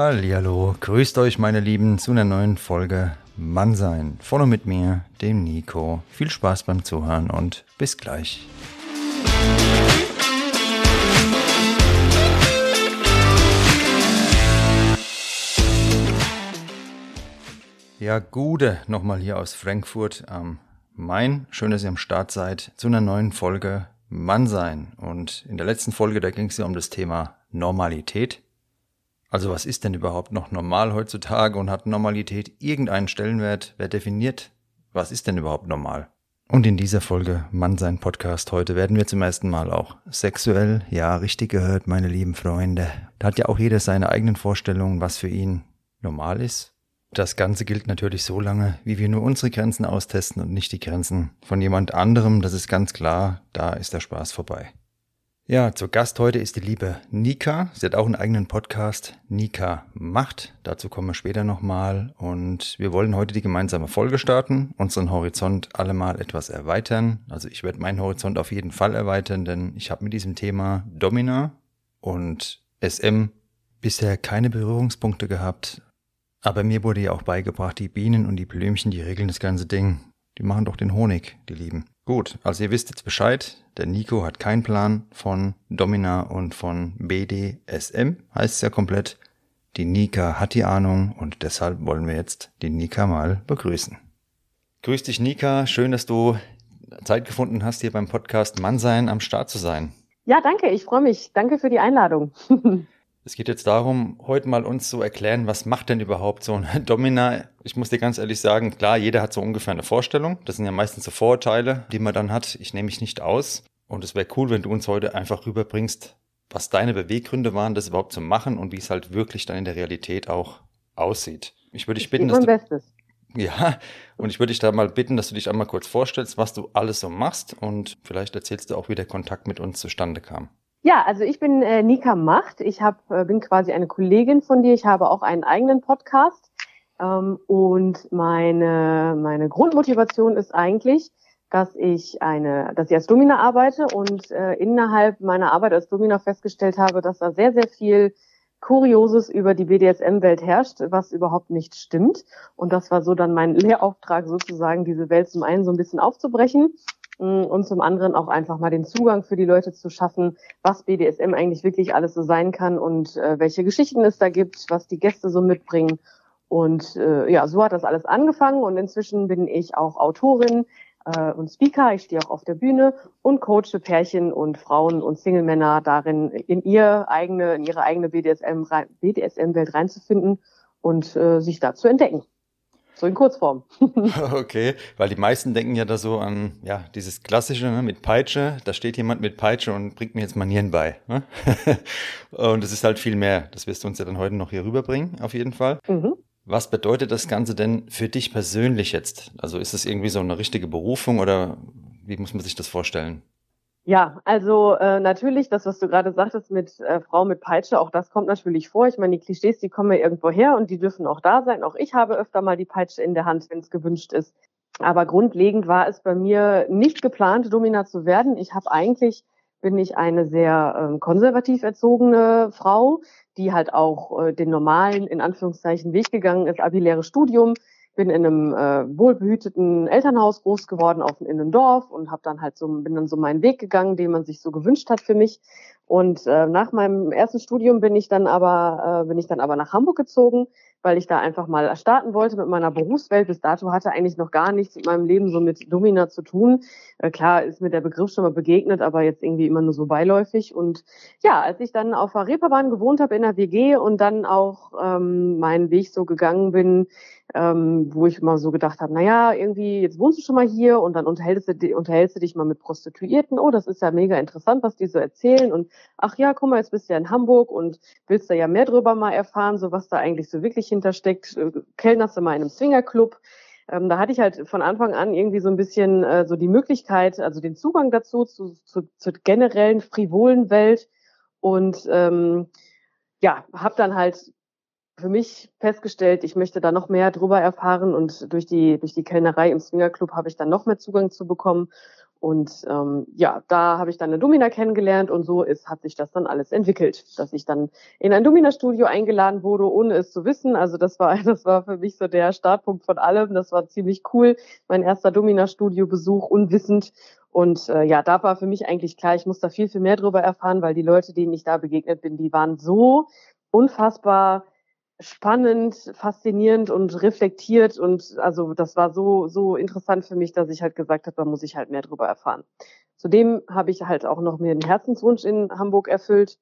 Hallo, grüßt euch meine Lieben zu einer neuen Folge Mannsein. Vorne mit mir, dem Nico. Viel Spaß beim Zuhören und bis gleich. Ja, Gude, nochmal hier aus Frankfurt am Main. Schön, dass ihr am Start seid zu einer neuen Folge Mannsein. Und in der letzten Folge, da ging es ja um das Thema Normalität. Also was ist denn überhaupt noch normal heutzutage und hat Normalität irgendeinen Stellenwert? Wer definiert, was ist denn überhaupt normal? Und in dieser Folge Mann sein Podcast heute werden wir zum ersten Mal auch sexuell, ja, richtig gehört, meine lieben Freunde. Da hat ja auch jeder seine eigenen Vorstellungen, was für ihn normal ist. Das Ganze gilt natürlich so lange, wie wir nur unsere Grenzen austesten und nicht die Grenzen von jemand anderem. Das ist ganz klar, da ist der Spaß vorbei. Ja, zu Gast heute ist die liebe Nika. Sie hat auch einen eigenen Podcast, Nika macht. Dazu kommen wir später nochmal. Und wir wollen heute die gemeinsame Folge starten, unseren Horizont allemal etwas erweitern. Also ich werde meinen Horizont auf jeden Fall erweitern, denn ich habe mit diesem Thema Domina und SM bisher keine Berührungspunkte gehabt. Aber mir wurde ja auch beigebracht, die Bienen und die Blümchen, die regeln das ganze Ding. Die machen doch den Honig, die Lieben. Gut, also ihr wisst jetzt Bescheid. Der Nico hat keinen Plan von Domina und von BDSM, heißt es ja komplett. Die Nika hat die Ahnung und deshalb wollen wir jetzt die Nika mal begrüßen. Grüß dich, Nika. Schön, dass du Zeit gefunden hast, hier beim Podcast Mannsein am Start zu sein. Ja, danke. Ich freue mich. Danke für die Einladung. Es geht jetzt darum, heute mal uns zu erklären, was macht denn überhaupt so ein Domina? Ich muss dir ganz ehrlich sagen, klar, jeder hat so ungefähr eine Vorstellung. Das sind ja meistens so Vorurteile, die man dann hat. Ich nehme mich nicht aus. Und es wäre cool, wenn du uns heute einfach rüberbringst, was deine Beweggründe waren, das überhaupt zu machen und wie es halt wirklich dann in der Realität auch aussieht. Ich würde dich bitten, dass du, Bestes. ja, und ich würde dich da mal bitten, dass du dich einmal kurz vorstellst, was du alles so machst und vielleicht erzählst du auch, wie der Kontakt mit uns zustande kam. Ja, also ich bin äh, Nika Macht. Ich hab, äh, bin quasi eine Kollegin von dir. Ich habe auch einen eigenen Podcast. Ähm, und meine, meine Grundmotivation ist eigentlich, dass ich eine, dass ich als Domina arbeite und äh, innerhalb meiner Arbeit als Domina festgestellt habe, dass da sehr, sehr viel Kurioses über die BDSM-Welt herrscht, was überhaupt nicht stimmt. Und das war so dann mein Lehrauftrag, sozusagen diese Welt zum einen so ein bisschen aufzubrechen und zum anderen auch einfach mal den Zugang für die Leute zu schaffen, was BDSM eigentlich wirklich alles so sein kann und äh, welche Geschichten es da gibt, was die Gäste so mitbringen. Und äh, ja, so hat das alles angefangen und inzwischen bin ich auch Autorin äh, und Speaker. Ich stehe auch auf der Bühne und coache Pärchen und Frauen und Single-Männer darin, in ihr eigene, in ihre eigene BDSM-Welt BDSM reinzufinden und äh, sich da zu entdecken. So in Kurzform. okay, weil die meisten denken ja da so an ja dieses klassische ne, mit Peitsche. Da steht jemand mit Peitsche und bringt mir jetzt Manieren bei. Ne? und es ist halt viel mehr. Das wirst du uns ja dann heute noch hier rüberbringen, auf jeden Fall. Mhm. Was bedeutet das Ganze denn für dich persönlich jetzt? Also ist es irgendwie so eine richtige Berufung oder wie muss man sich das vorstellen? Ja, also äh, natürlich, das, was du gerade sagtest mit äh, Frau mit Peitsche, auch das kommt natürlich vor. Ich meine, die Klischees, die kommen ja irgendwo her und die dürfen auch da sein. Auch ich habe öfter mal die Peitsche in der Hand, wenn es gewünscht ist. Aber grundlegend war es bei mir nicht geplant, Domina zu werden. Ich habe eigentlich, bin ich eine sehr ähm, konservativ erzogene Frau, die halt auch äh, den normalen, in Anführungszeichen, Weg gegangen ist, abiläres Studium, bin in einem äh, wohlbehüteten Elternhaus groß geworden auf in einem Dorf und habe dann halt so bin dann so meinen Weg gegangen, den man sich so gewünscht hat für mich. Und äh, nach meinem ersten Studium bin ich dann aber äh, bin ich dann aber nach Hamburg gezogen, weil ich da einfach mal starten wollte mit meiner Berufswelt. Bis dato hatte eigentlich noch gar nichts mit meinem Leben so mit Domina zu tun. Äh, klar ist mir der Begriff schon mal begegnet, aber jetzt irgendwie immer nur so beiläufig. Und ja, als ich dann auf der Reeperbahn gewohnt habe in der WG und dann auch ähm, meinen Weg so gegangen bin, ähm, wo ich immer so gedacht habe, naja, irgendwie, jetzt wohnst du schon mal hier und dann unterhältst du, unterhältst du dich mal mit Prostituierten. Oh, das ist ja mega interessant, was die so erzählen. Und ach ja, guck mal, jetzt bist du ja in Hamburg und willst da ja mehr drüber mal erfahren, so was da eigentlich so wirklich hintersteckt. Äh, kellnerst du mal in einem Swingerclub. Ähm, da hatte ich halt von Anfang an irgendwie so ein bisschen äh, so die Möglichkeit, also den Zugang dazu, zu, zu, zur generellen frivolen Welt. Und ähm, ja, habe dann halt für mich festgestellt, ich möchte da noch mehr drüber erfahren und durch die, durch die Kellnerei im Swingerclub habe ich dann noch mehr Zugang zu bekommen Und ähm, ja, da habe ich dann eine Domina kennengelernt und so ist, hat sich das dann alles entwickelt, dass ich dann in ein Domina-Studio eingeladen wurde, ohne es zu wissen. Also das war, das war für mich so der Startpunkt von allem. Das war ziemlich cool. Mein erster Domina-Studio-Besuch, unwissend. Und äh, ja, da war für mich eigentlich klar, ich muss da viel, viel mehr drüber erfahren, weil die Leute, denen ich da begegnet bin, die waren so unfassbar spannend, faszinierend und reflektiert und also das war so so interessant für mich, dass ich halt gesagt habe, da muss ich halt mehr drüber erfahren. Zudem habe ich halt auch noch mir einen Herzenswunsch in Hamburg erfüllt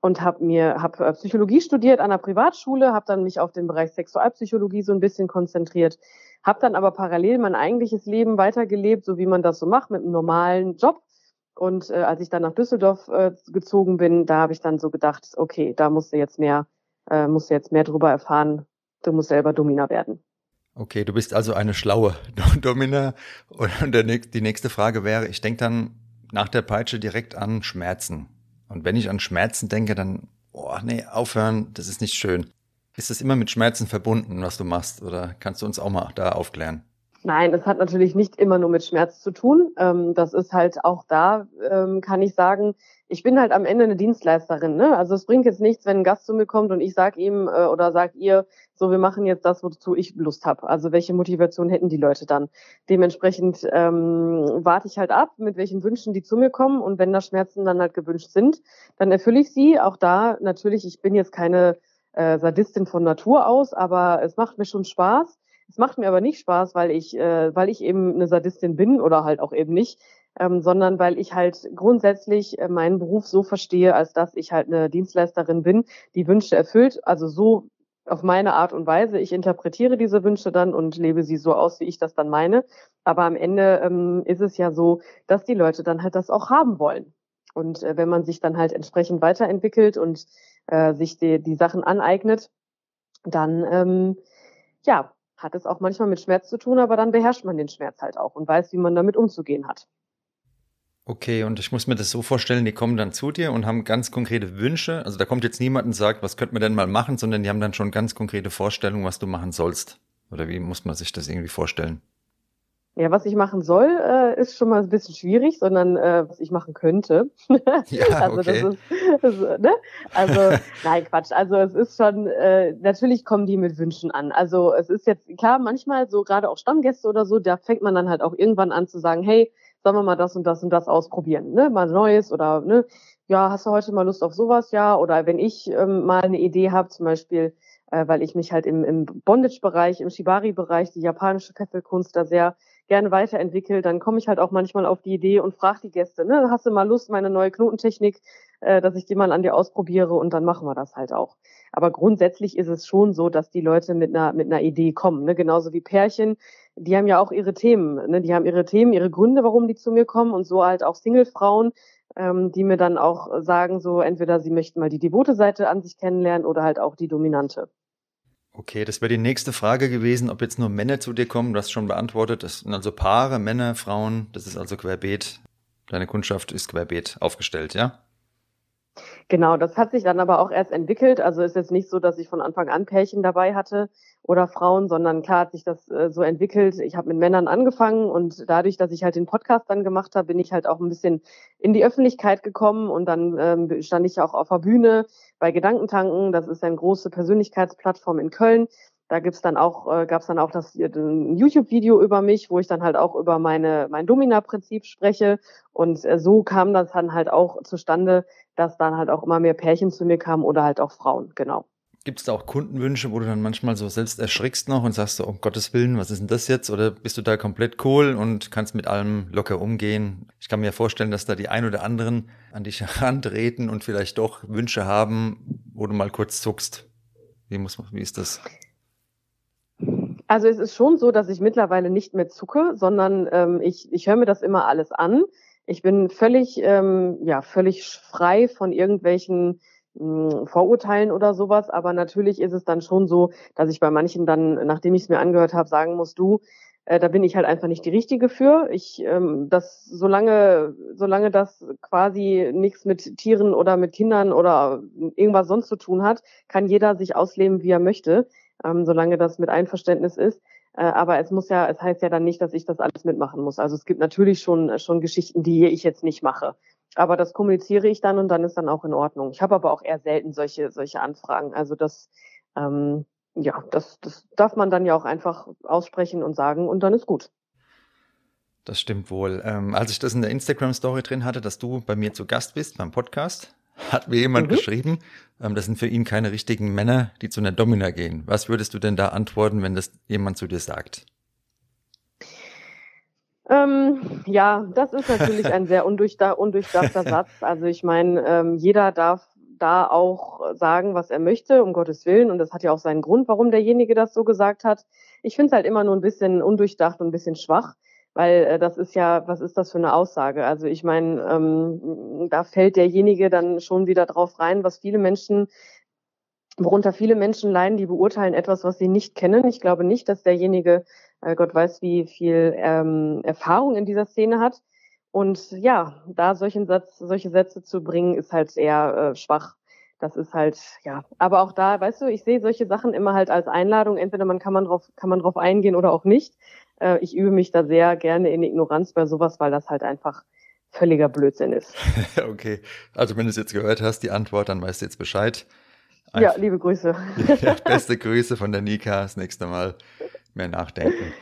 und habe mir hab äh, Psychologie studiert an der Privatschule, habe dann mich auf den Bereich Sexualpsychologie so ein bisschen konzentriert, habe dann aber parallel mein eigentliches Leben weitergelebt, so wie man das so macht mit einem normalen Job. Und äh, als ich dann nach Düsseldorf äh, gezogen bin, da habe ich dann so gedacht, okay, da musst du jetzt mehr äh, musst du jetzt mehr darüber erfahren. Du musst selber Domina werden. Okay, du bist also eine schlaue Domina. Und der, die nächste Frage wäre, ich denke dann nach der Peitsche direkt an Schmerzen. Und wenn ich an Schmerzen denke, dann, oh nee, aufhören, das ist nicht schön. Ist das immer mit Schmerzen verbunden, was du machst? Oder kannst du uns auch mal da aufklären? Nein, es hat natürlich nicht immer nur mit Schmerz zu tun. Ähm, das ist halt auch da, ähm, kann ich sagen, ich bin halt am Ende eine Dienstleisterin. Ne? Also es bringt jetzt nichts, wenn ein Gast zu mir kommt und ich sag ihm äh, oder sagt ihr, so wir machen jetzt das, wozu ich Lust habe. Also welche Motivation hätten die Leute dann? Dementsprechend ähm, warte ich halt ab, mit welchen Wünschen die zu mir kommen und wenn da Schmerzen dann halt gewünscht sind, dann erfülle ich sie. Auch da natürlich, ich bin jetzt keine äh, Sadistin von Natur aus, aber es macht mir schon Spaß. Es macht mir aber nicht Spaß, weil ich, äh, weil ich eben eine Sadistin bin oder halt auch eben nicht, ähm, sondern weil ich halt grundsätzlich äh, meinen Beruf so verstehe, als dass ich halt eine Dienstleisterin bin, die Wünsche erfüllt, also so auf meine Art und Weise. Ich interpretiere diese Wünsche dann und lebe sie so aus, wie ich das dann meine. Aber am Ende ähm, ist es ja so, dass die Leute dann halt das auch haben wollen. Und äh, wenn man sich dann halt entsprechend weiterentwickelt und äh, sich die, die Sachen aneignet, dann ähm, ja, hat es auch manchmal mit Schmerz zu tun, aber dann beherrscht man den Schmerz halt auch und weiß, wie man damit umzugehen hat. Okay, und ich muss mir das so vorstellen, die kommen dann zu dir und haben ganz konkrete Wünsche. Also da kommt jetzt niemand und sagt, was könnte man denn mal machen, sondern die haben dann schon ganz konkrete Vorstellungen, was du machen sollst. Oder wie muss man sich das irgendwie vorstellen? Ja, was ich machen soll, äh, ist schon mal ein bisschen schwierig, sondern äh, was ich machen könnte. Ja, also okay. das ist, das, ne? Also nein, Quatsch. Also es ist schon, äh, natürlich kommen die mit Wünschen an. Also es ist jetzt klar, manchmal so gerade auch Stammgäste oder so, da fängt man dann halt auch irgendwann an zu sagen, hey, sollen wir mal das und das und das ausprobieren, ne? Mal Neues oder ne? Ja, hast du heute mal Lust auf sowas? Ja. Oder wenn ich ähm, mal eine Idee habe, zum Beispiel, äh, weil ich mich halt im, im Bondage-Bereich, im Shibari-Bereich, die japanische Kesselkunst da sehr gerne weiterentwickle, dann komme ich halt auch manchmal auf die Idee und frage die Gäste, ne, hast du mal Lust, meine neue Knotentechnik, äh, dass ich die mal an dir ausprobiere und dann machen wir das halt auch. Aber grundsätzlich ist es schon so, dass die Leute mit einer, mit einer Idee kommen, ne? genauso wie Pärchen, die haben ja auch ihre Themen, ne? die haben ihre Themen, ihre Gründe, warum die zu mir kommen und so halt auch Singlefrauen, ähm, die mir dann auch sagen, so entweder sie möchten mal die devote Seite an sich kennenlernen oder halt auch die dominante. Okay, das wäre die nächste Frage gewesen, ob jetzt nur Männer zu dir kommen. Du hast schon beantwortet. Das sind also Paare, Männer, Frauen. Das ist also querbeet. Deine Kundschaft ist querbeet aufgestellt, ja? Genau, das hat sich dann aber auch erst entwickelt. Also ist jetzt nicht so, dass ich von Anfang an Pärchen dabei hatte oder Frauen, sondern klar hat sich das äh, so entwickelt. Ich habe mit Männern angefangen und dadurch, dass ich halt den Podcast dann gemacht habe, bin ich halt auch ein bisschen in die Öffentlichkeit gekommen und dann ähm, stand ich auch auf der Bühne bei Gedankentanken. Das ist eine große Persönlichkeitsplattform in Köln. Da gibt's dann auch, äh, gab's dann auch das ein YouTube-Video über mich, wo ich dann halt auch über meine mein Domina-Prinzip spreche. Und äh, so kam das dann halt auch zustande, dass dann halt auch immer mehr Pärchen zu mir kamen oder halt auch Frauen, genau. Gibt es da auch Kundenwünsche, wo du dann manchmal so selbst erschrickst noch und sagst so, um Gottes Willen, was ist denn das jetzt? Oder bist du da komplett cool und kannst mit allem locker umgehen? Ich kann mir vorstellen, dass da die ein oder anderen an dich herantreten und vielleicht doch Wünsche haben, wo du mal kurz zuckst. Wie muss man, wie ist das? Also es ist schon so, dass ich mittlerweile nicht mehr zucke, sondern ähm, ich, ich höre mir das immer alles an. Ich bin völlig, ähm, ja, völlig frei von irgendwelchen mh, hm, Vorurteilen oder sowas. Aber natürlich ist es dann schon so, dass ich bei manchen dann, nachdem ich es mir angehört habe, sagen muss, du, äh, da bin ich halt einfach nicht die Richtige für. Ich, ähm, das, solange, solange das quasi nichts mit Tieren oder mit Kindern oder irgendwas sonst zu tun hat, kann jeder sich ausleben, wie er möchte ähm, solange das mit Einverständnis ist. Äh, aber es muss ja, es heißt ja dann nicht, dass ich das alles mitmachen muss. Also es gibt natürlich schon, schon Geschichten, die ich jetzt nicht mache. Aber das kommuniziere ich dann und dann ist dann auch in Ordnung. Ich habe aber auch eher selten solche, solche Anfragen. Also das, ähm, ja, das, das darf man dann ja auch einfach aussprechen und sagen und dann ist gut. Das stimmt wohl. Ähm, als ich das in der Instagram-Story drin hatte, dass du bei mir zu Gast bist beim Podcast, hat mir jemand mhm. geschrieben, ähm, das sind für ihn keine richtigen Männer, die zu einer Domina gehen. Was würdest du denn da antworten, wenn das jemand zu dir sagt? Ähm, ja, das ist natürlich ein sehr undurchdachter, undurchdachter Satz. Also ich meine, ähm, jeder darf da auch sagen, was er möchte, um Gottes Willen. Und das hat ja auch seinen Grund, warum derjenige das so gesagt hat. Ich finde es halt immer nur ein bisschen undurchdacht und ein bisschen schwach, weil äh, das ist ja, was ist das für eine Aussage? Also ich meine, ähm, da fällt derjenige dann schon wieder drauf rein, was viele Menschen worunter viele Menschen leiden, die beurteilen etwas, was sie nicht kennen. Ich glaube nicht, dass derjenige, äh, Gott weiß, wie viel ähm, Erfahrung in dieser Szene hat. Und ja, da solchen Satz, solche Sätze zu bringen, ist halt eher äh, schwach. Das ist halt, ja. Aber auch da, weißt du, ich sehe solche Sachen immer halt als Einladung. Entweder man kann man drauf, kann man drauf eingehen oder auch nicht. Äh, ich übe mich da sehr gerne in Ignoranz bei sowas, weil das halt einfach völliger Blödsinn ist. okay. Also wenn du es jetzt gehört hast, die Antwort, dann weißt du jetzt Bescheid. Einfach, ja, liebe Grüße. ja, beste Grüße von der Nika. Das nächste Mal mehr nachdenken.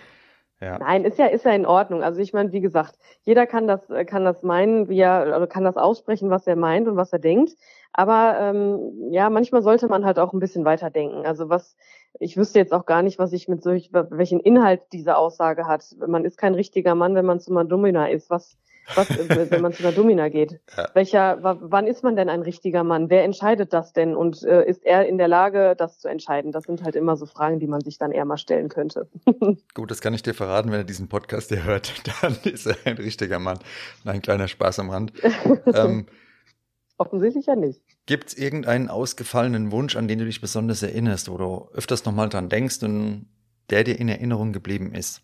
Ja. Nein, ist ja, ist ja in Ordnung. Also ich meine, wie gesagt, jeder kann das, kann das meinen, wie er, oder kann das aussprechen, was er meint und was er denkt. Aber ähm, ja, manchmal sollte man halt auch ein bisschen weiter denken. Also was, ich wüsste jetzt auch gar nicht, was ich mit solch, welchen Inhalt diese Aussage hat. Man ist kein richtiger Mann, wenn man zu Domina ist. Was, was, wenn man zu einer Domina geht. Ja. Welcher, wann ist man denn ein richtiger Mann? Wer entscheidet das denn? Und äh, ist er in der Lage, das zu entscheiden? Das sind halt immer so Fragen, die man sich dann eher mal stellen könnte. Gut, das kann ich dir verraten, wenn er diesen Podcast hier hört, dann ist er ein richtiger Mann. ein kleiner Spaß am Rand. ähm, Offensichtlich ja nicht. Gibt es irgendeinen ausgefallenen Wunsch, an den du dich besonders erinnerst, wo du öfters nochmal dran denkst und der dir in Erinnerung geblieben ist?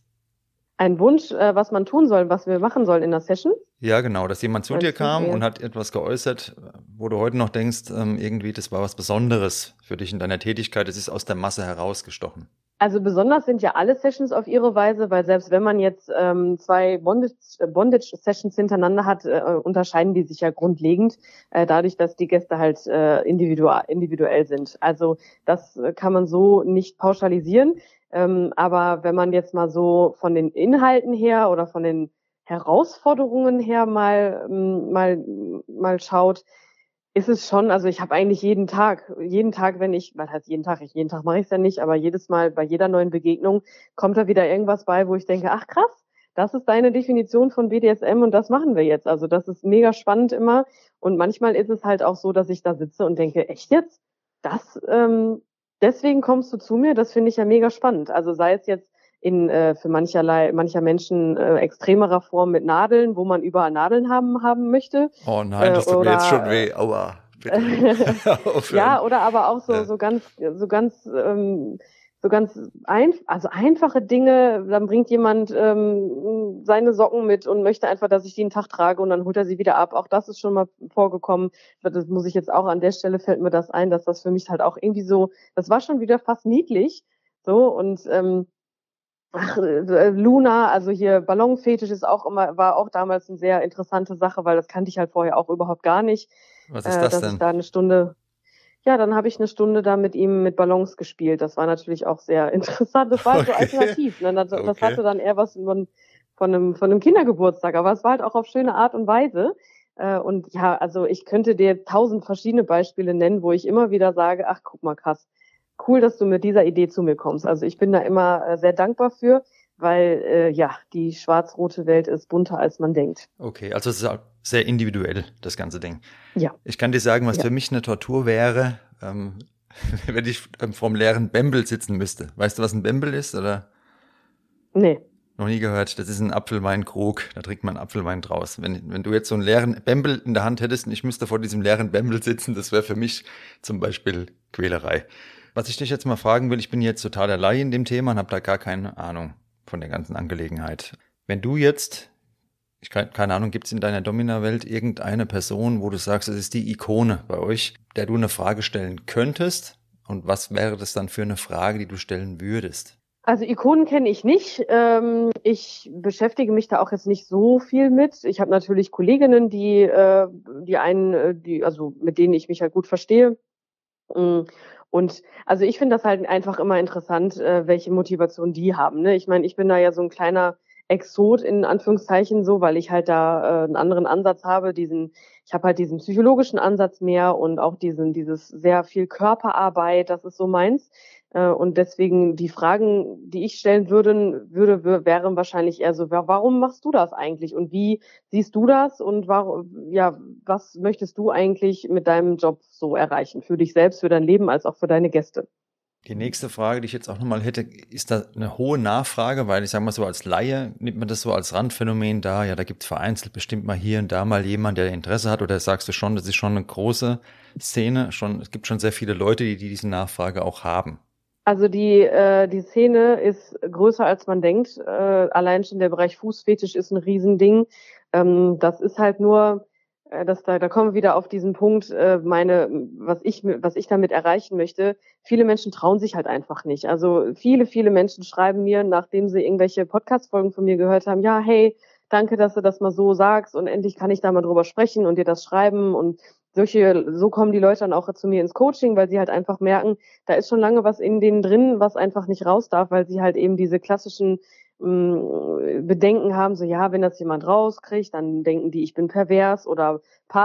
ein Wunsch, äh, was man tun soll, was wir machen sollen in der Session? Ja, genau, dass jemand zu dir kam und hat etwas geäußert, wo du heute noch denkst, ähm, irgendwie, das war was Besonderes für dich in deiner Tätigkeit, es ist aus der Masse herausgestochen. Also besonders sind ja alle Sessions auf ihre Weise, weil selbst wenn man jetzt ähm, zwei Bondage-Sessions Bondage hintereinander hat, äh, unterscheiden die sich ja grundlegend, äh, dadurch, dass die Gäste halt äh, individuell, individuell sind. Also das äh, kann man so nicht pauschalisieren. Ähm, aber wenn man jetzt mal so von den Inhalten her oder von den Herausforderungen her mal, ähm, mal, mal schaut, ist es schon, also ich habe eigentlich jeden Tag, jeden Tag, wenn ich, was heißt jeden Tag, ich, jeden Tag mache ich es ja nicht, aber jedes Mal bei jeder neuen Begegnung kommt da wieder irgendwas bei, wo ich denke, ach krass, das ist deine Definition von BDSM und das machen wir jetzt. Also das ist mega spannend immer. Und manchmal ist es halt auch so, dass ich da sitze und denke, echt jetzt? Das, ähm, deswegen kommst du zu mir, das finde ich ja mega spannend. Also sei es jetzt in äh, für mancherlei mancher Menschen äh, extremerer Form mit Nadeln, wo man überall Nadeln haben haben möchte. Oh nein, das tut oder, mir jetzt schon weh. Aua. ja, oder aber auch so so ganz so ganz ähm, so ganz ein, also einfache Dinge, dann bringt jemand ähm, seine Socken mit und möchte einfach, dass ich die einen Tag trage und dann holt er sie wieder ab. Auch das ist schon mal vorgekommen. Das muss ich jetzt auch an der Stelle fällt mir das ein, dass das für mich halt auch irgendwie so, das war schon wieder fast niedlich. So und ähm, Ach, äh, Luna, also hier Ballonfetisch ist auch immer, war auch damals eine sehr interessante Sache, weil das kannte ich halt vorher auch überhaupt gar nicht. Was ist das äh, dass denn? Ich da eine Stunde, ja, dann habe ich eine Stunde da mit ihm mit Ballons gespielt. Das war natürlich auch sehr interessant. Das war okay. so alternativ. Ne? Das, okay. das, hatte dann eher was von, von, einem, von einem Kindergeburtstag, aber es war halt auch auf schöne Art und Weise. Äh, und ja, also ich könnte dir tausend verschiedene Beispiele nennen, wo ich immer wieder sage, ach guck mal krass, cool, dass du mit dieser Idee zu mir kommst. Also ich bin da immer äh, sehr dankbar für weil äh, ja, die schwarz-rote Welt ist bunter, als man denkt. Okay, also es ist sehr individuell, das ganze Ding. Ja. Ich kann dir sagen, was ja. für mich eine Tortur wäre, ähm, wenn ich ähm, vom leeren Bembel sitzen müsste. Weißt du, was ein Bembel ist, oder? Nee. Noch nie gehört. Das ist ein Apfelweinkrug. Da trinkt man Apfelwein draus. Wenn, wenn du jetzt so einen leeren Bembel in der Hand hättest und ich müsste vor diesem leeren Bembel sitzen, das wäre für mich zum Beispiel Quälerei. Was ich dich jetzt mal fragen will, ich bin jetzt total allein in dem Thema und habe da gar keine Ahnung von der ganzen Angelegenheit. Wenn du jetzt, ich kann, keine Ahnung, gibt es in deiner Domina-Welt irgendeine Person, wo du sagst, es ist die Ikone bei euch, der du eine Frage stellen könntest? Und was wäre das dann für eine Frage, die du stellen würdest? Also Ikonen kenne ich nicht. Ähm, ich beschäftige mich da auch jetzt nicht so viel mit. Ich habe natürlich Kolleginnen, die, äh, die einen, äh, die, also mit denen ich mich halt gut verstehe. Mm, und also ich finde das halt einfach immer interessant, äh, welche Motivation die haben. Ne? Ich meine, ich bin da ja so ein kleiner Exot in Anführungszeichen so, weil ich halt da äh, einen anderen Ansatz habe, diesen, ich habe halt diesen psychologischen Ansatz mehr und auch diesen, dieses sehr viel Körperarbeit, das ist so meins. Äh, und deswegen die Fragen, die ich stellen würde, würde, wären wahrscheinlich eher so, warum machst du das eigentlich? Und wie siehst du das? Und warum, ja, was möchtest du eigentlich mit deinem Job so erreichen? Für dich selbst, für dein Leben, als auch für deine Gäste? Die nächste Frage, die ich jetzt auch nochmal hätte, ist da eine hohe Nachfrage, weil ich sage mal so als Laie nimmt man das so als Randphänomen da, ja, da gibt es vereinzelt bestimmt mal hier und da mal jemand, der Interesse hat oder sagst du schon, das ist schon eine große Szene, schon, es gibt schon sehr viele Leute, die, die diese Nachfrage auch haben. Also die, äh, die Szene ist größer als man denkt. Äh, allein schon der Bereich Fußfetisch ist ein Riesending. Ähm, das ist halt nur, äh, das, da, da kommen wir wieder auf diesen Punkt, äh, meine, was ich, was ich damit erreichen möchte. Viele Menschen trauen sich halt einfach nicht. Also viele, viele Menschen schreiben mir, nachdem sie irgendwelche Podcast-Folgen von mir gehört haben, ja, hey, danke, dass du das mal so sagst und endlich kann ich da mal drüber sprechen und dir das schreiben und solche, so kommen die Leute dann auch zu mir ins Coaching, weil sie halt einfach merken, da ist schon lange was in denen drin, was einfach nicht raus darf, weil sie halt eben diese klassischen mh, mm, Bedenken haben, so ja, wenn das jemand rauskriegt, dann denken die, ich bin pervers oder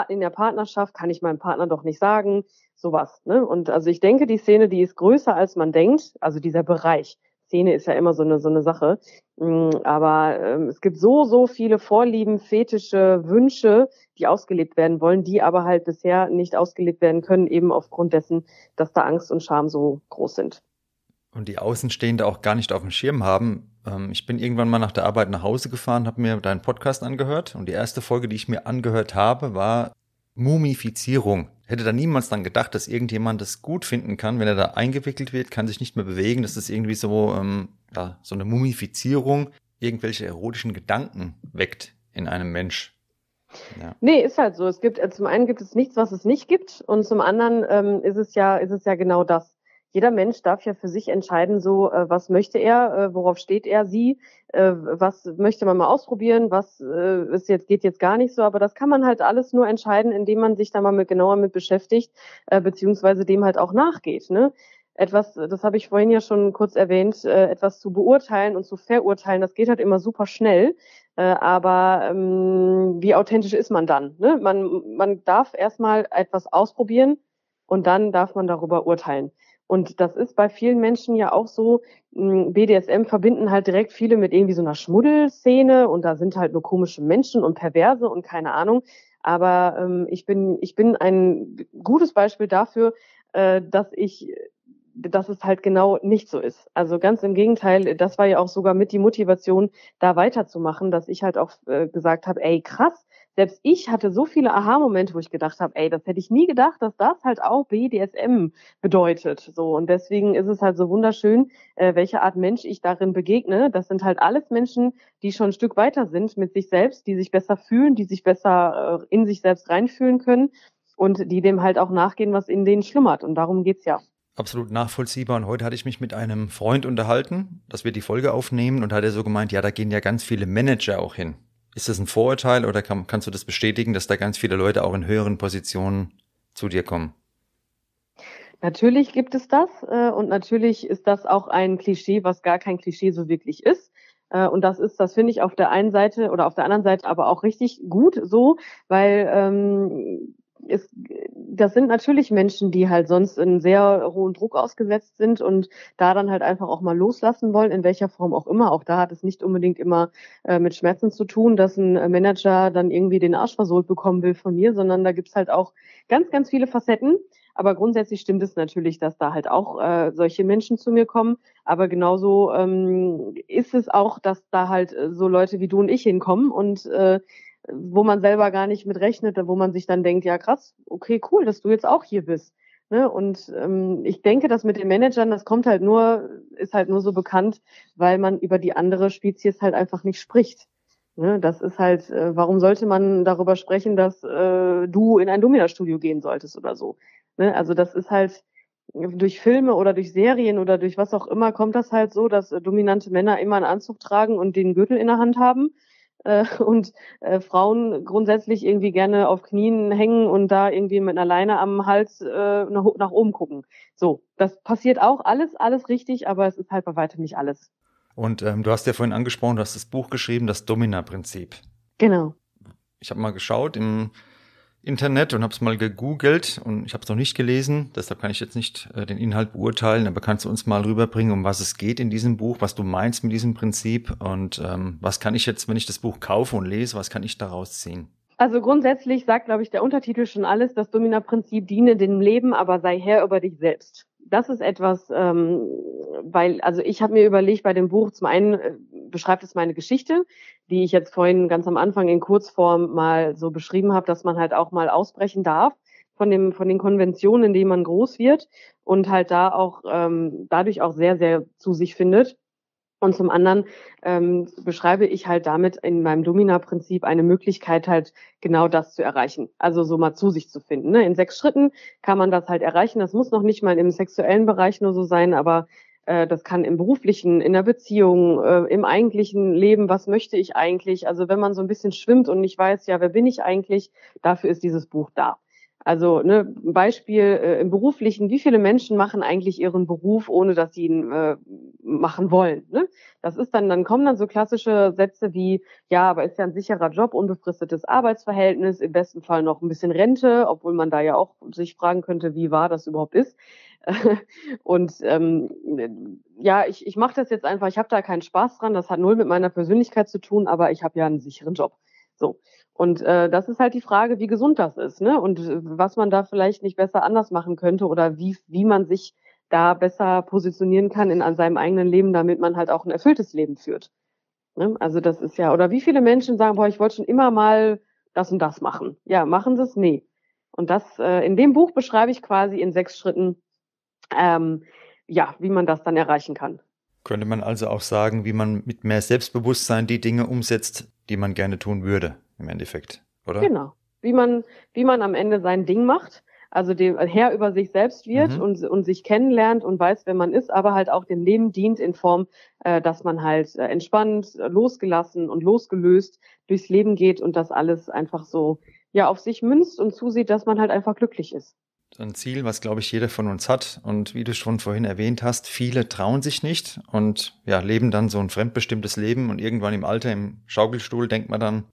in der Partnerschaft kann ich meinem Partner doch nicht sagen, sowas. Ne? Und also ich denke, die Szene, die ist größer als man denkt, also dieser Bereich. Szene ist ja immer so eine, so eine Sache. Mm, aber ähm, es gibt so, so viele Vorlieben, Fetische, Wünsche, die ausgelebt werden wollen, die aber halt bisher nicht ausgelebt werden können, eben aufgrund dessen, dass da Angst und Scham so groß sind. Und die Außenstehende auch gar nicht auf dem Schirm haben. Ähm, ich bin irgendwann mal nach der Arbeit nach Hause gefahren, habe mir deinen Podcast angehört und die erste Folge, die ich mir angehört habe, war Mumifizierung. Hätte da niemals dann gedacht, dass irgendjemand das gut finden kann, wenn er da eingewickelt wird, kann sich nicht mehr bewegen, dass das irgendwie so, ähm, ja, so eine Mumifizierung irgendwelche erotischen Gedanken weckt in einem Mensch. Ja. Nee, ist halt so. Es gibt, zum einen gibt es nichts, was es nicht gibt, und zum anderen ähm, ist es ja, ist es ja genau das jeder Mensch darf ja für sich entscheiden, so äh, was möchte er, äh, worauf steht er, sie, äh, was möchte man mal ausprobieren, was äh, ist jetzt geht jetzt gar nicht so, aber das kann man halt alles nur entscheiden, indem man sich da mal mit genauer mit beschäftigt, beziehungsweise dem halt auch nachgeht. Ne? Etwas, das habe ich vorhin ja schon kurz erwähnt, äh, etwas zu beurteilen und zu verurteilen, das geht halt immer super schnell. Aber ähm, wie authentisch ist man dann? Ne? Man, man darf erstmal etwas ausprobieren und dann darf man darüber urteilen. Und das ist bei vielen Menschen ja auch so, hm, BDSM verbinden halt direkt viele mit irgendwie so einer Schmuddelszene und da sind halt nur komische Menschen und Perverse und keine Ahnung. Aber ähm, ich bin, ich bin ein gutes Beispiel dafür, äh, dass ich dass es halt genau nicht so ist. Also ganz im Gegenteil, das war ja auch sogar mit die Motivation, da weiterzumachen, dass ich halt auch äh, gesagt habe, ey, krass, selbst ich hatte so viele Aha-Momente, wo ich gedacht habe, ey, das hätte ich nie gedacht, dass das halt auch BDSM bedeutet. So und deswegen ist es halt so wunderschön, äh, welche Art Mensch ich darin begegne. Das sind halt alles Menschen, die schon ein Stück weiter sind mit sich selbst, die sich besser fühlen, die sich besser äh, in sich selbst reinfühlen können und die dem halt auch nachgehen, was in denen schlummert. Und darum geht's ja. Absolut nachvollziehbar. Und heute hatte ich mich mit einem Freund unterhalten, dass wir die Folge aufnehmen und hat er so gemeint, ja, da gehen ja ganz viele Manager auch hin. Ist das ein Vorurteil oder kann, kannst du das bestätigen, dass da ganz viele Leute auch in höheren Positionen zu dir kommen? Natürlich gibt es das äh, und natürlich ist das auch ein Klischee, was gar kein Klischee so wirklich ist. Äh, und das ist, das finde ich auf der einen Seite oder auf der anderen Seite aber auch richtig gut so, weil ähm, es, das sind natürlich Menschen, die halt sonst in sehr hohen Druck ausgesetzt sind und da dann halt einfach auch mal loslassen wollen, in welcher Form auch immer. Auch da hat es nicht unbedingt immer äh, mit Schmerzen zu tun, dass ein Manager dann irgendwie den Arsch versohlt bekommen will von mir, sondern da gibt's halt auch ganz, ganz viele Facetten. Aber grundsätzlich stimmt es natürlich, dass da halt auch äh, solche Menschen zu mir kommen. Aber genauso ähm, ist es auch, dass da halt äh, so Leute wie du und ich hinkommen und äh, wo man selber gar nicht mit rechnet, wo man sich dann denkt, ja krass, okay, cool, dass du jetzt auch hier bist. Ne? Und ähm, ich denke, dass mit den Managern, das kommt halt nur, ist halt nur so bekannt, weil man über die andere Spezies halt einfach nicht spricht. Ne? Das ist halt, äh, warum sollte man darüber sprechen, dass äh, du in ein Domina-Studio gehen solltest oder so? Ne? Also das ist halt, durch Filme oder durch Serien oder durch was auch immer kommt das halt so, dass äh, dominante Männer immer einen Anzug tragen und den Gürtel in der Hand haben äh, und äh, Frauen grundsätzlich irgendwie gerne auf Knien hängen und da irgendwie mit einer Leine am Hals äh, nach, nach oben gucken. So, das passiert auch alles, alles richtig, aber es ist halt bei weitem nicht alles. Und ähm, du hast ja vorhin angesprochen, du hast das Buch geschrieben, das Domina-Prinzip. Genau. Ich habe mal geschaut im Internet und habe es mal gegoogelt und ich habe es noch nicht gelesen, deshalb kann ich jetzt nicht äh, den Inhalt beurteilen, aber kannst du uns mal rüberbringen, um was es geht in diesem Buch, was du meinst mit diesem Prinzip und ähm, was kann ich jetzt, wenn ich das Buch kaufe und lese, was kann ich daraus ziehen? Also grundsätzlich sagt, glaube ich, der Untertitel schon alles, das Domina-Prinzip diene dem Leben, aber sei Herr über dich selbst das ist etwas, ähm, weil, also ich habe mir überlegt bei dem Buch, zum einen äh, beschreibt es meine Geschichte, die ich jetzt vorhin ganz am Anfang in Kurzform mal so beschrieben habe, dass man halt auch mal ausbrechen darf von dem von den Konventionen, in denen man groß wird und halt da auch ähm, dadurch auch sehr sehr zu sich findet und zum anderen ähm, beschreibe ich halt damit in meinem Domina-Prinzip eine Möglichkeit, halt genau das zu erreichen. Also so mal zu sich zu finden. Ne? In sechs Schritten kann man das halt erreichen. Das muss noch nicht mal im sexuellen Bereich nur so sein, aber äh, das kann im beruflichen, in der Beziehung, äh, im eigentlichen Leben, was möchte ich eigentlich? Also wenn man so ein bisschen schwimmt und nicht weiß, ja, wer bin ich eigentlich, dafür ist dieses Buch da. Also ne, Beispiel äh, im beruflichen, wie viele Menschen machen eigentlich ihren Beruf, ohne dass sie ihn äh, machen wollen? Ne? Das ist dann, dann kommen dann so klassische Sätze wie, ja, aber ist ja ein sicherer Job, unbefristetes Arbeitsverhältnis, im besten Fall noch ein bisschen Rente, obwohl man da ja auch sich fragen könnte, wie wahr das überhaupt ist. Und ähm, ja, ich, ich mache das jetzt einfach, ich habe da keinen Spaß dran, das hat null mit meiner Persönlichkeit zu tun, aber ich habe ja einen sicheren Job. So. Und äh, das ist halt die Frage, wie gesund das ist, ne? Und äh, was man da vielleicht nicht besser anders machen könnte oder wie, wie man sich da besser positionieren kann in an seinem eigenen Leben, damit man halt auch ein erfülltes Leben führt. Ne? Also das ist ja, oder wie viele Menschen sagen, boah, ich wollte schon immer mal das und das machen. Ja, machen sie es? Nee. Und das, äh, in dem Buch beschreibe ich quasi in sechs Schritten, ähm, ja, wie man das dann erreichen kann. Könnte man also auch sagen, wie man mit mehr Selbstbewusstsein die Dinge umsetzt, die man gerne tun würde im Endeffekt, oder? Genau. Wie man, wie man am Ende sein Ding macht, also dem Herr über sich selbst wird mhm. und, und sich kennenlernt und weiß, wer man ist, aber halt auch dem Leben dient in Form, äh, dass man halt äh, entspannt, losgelassen und losgelöst durchs Leben geht und das alles einfach so ja auf sich münzt und zusieht, dass man halt einfach glücklich ist ein Ziel, was glaube ich jeder von uns hat. Und wie du schon vorhin erwähnt hast, viele trauen sich nicht und ja, leben dann so ein fremdbestimmtes Leben und irgendwann im Alter im Schaukelstuhl denkt man dann,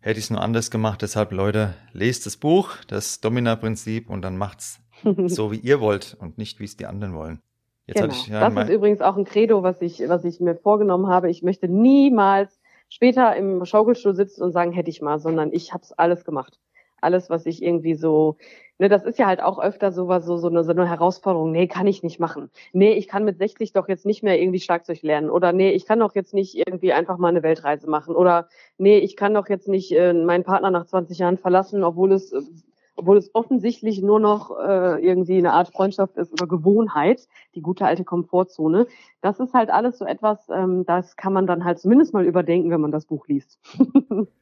hätte ich es nur anders gemacht. Deshalb, Leute, lest das Buch, das Domina-Prinzip und dann macht's so, wie ihr wollt und nicht, wie es die anderen wollen. Jetzt genau. ich, ja, das ist übrigens auch ein Credo, was ich, was ich mir vorgenommen habe. Ich möchte niemals später im Schaukelstuhl sitzen und sagen, hätte ich mal, sondern ich habe es alles gemacht. Alles, was ich irgendwie so Ne, das ist ja halt auch öfter so, so, so, eine, so eine Herausforderung. Nee, kann ich nicht machen. Nee, ich kann mit 60 doch jetzt nicht mehr irgendwie Schlagzeug lernen. Oder nee, ich kann doch jetzt nicht irgendwie einfach mal eine Weltreise machen. Oder nee, ich kann doch jetzt nicht äh, meinen Partner nach 20 Jahren verlassen, obwohl es, obwohl es offensichtlich nur noch äh, irgendwie eine Art Freundschaft ist oder Gewohnheit, die gute alte Komfortzone. Das ist halt alles so etwas, ähm, das kann man dann halt zumindest mal überdenken, wenn man das Buch liest.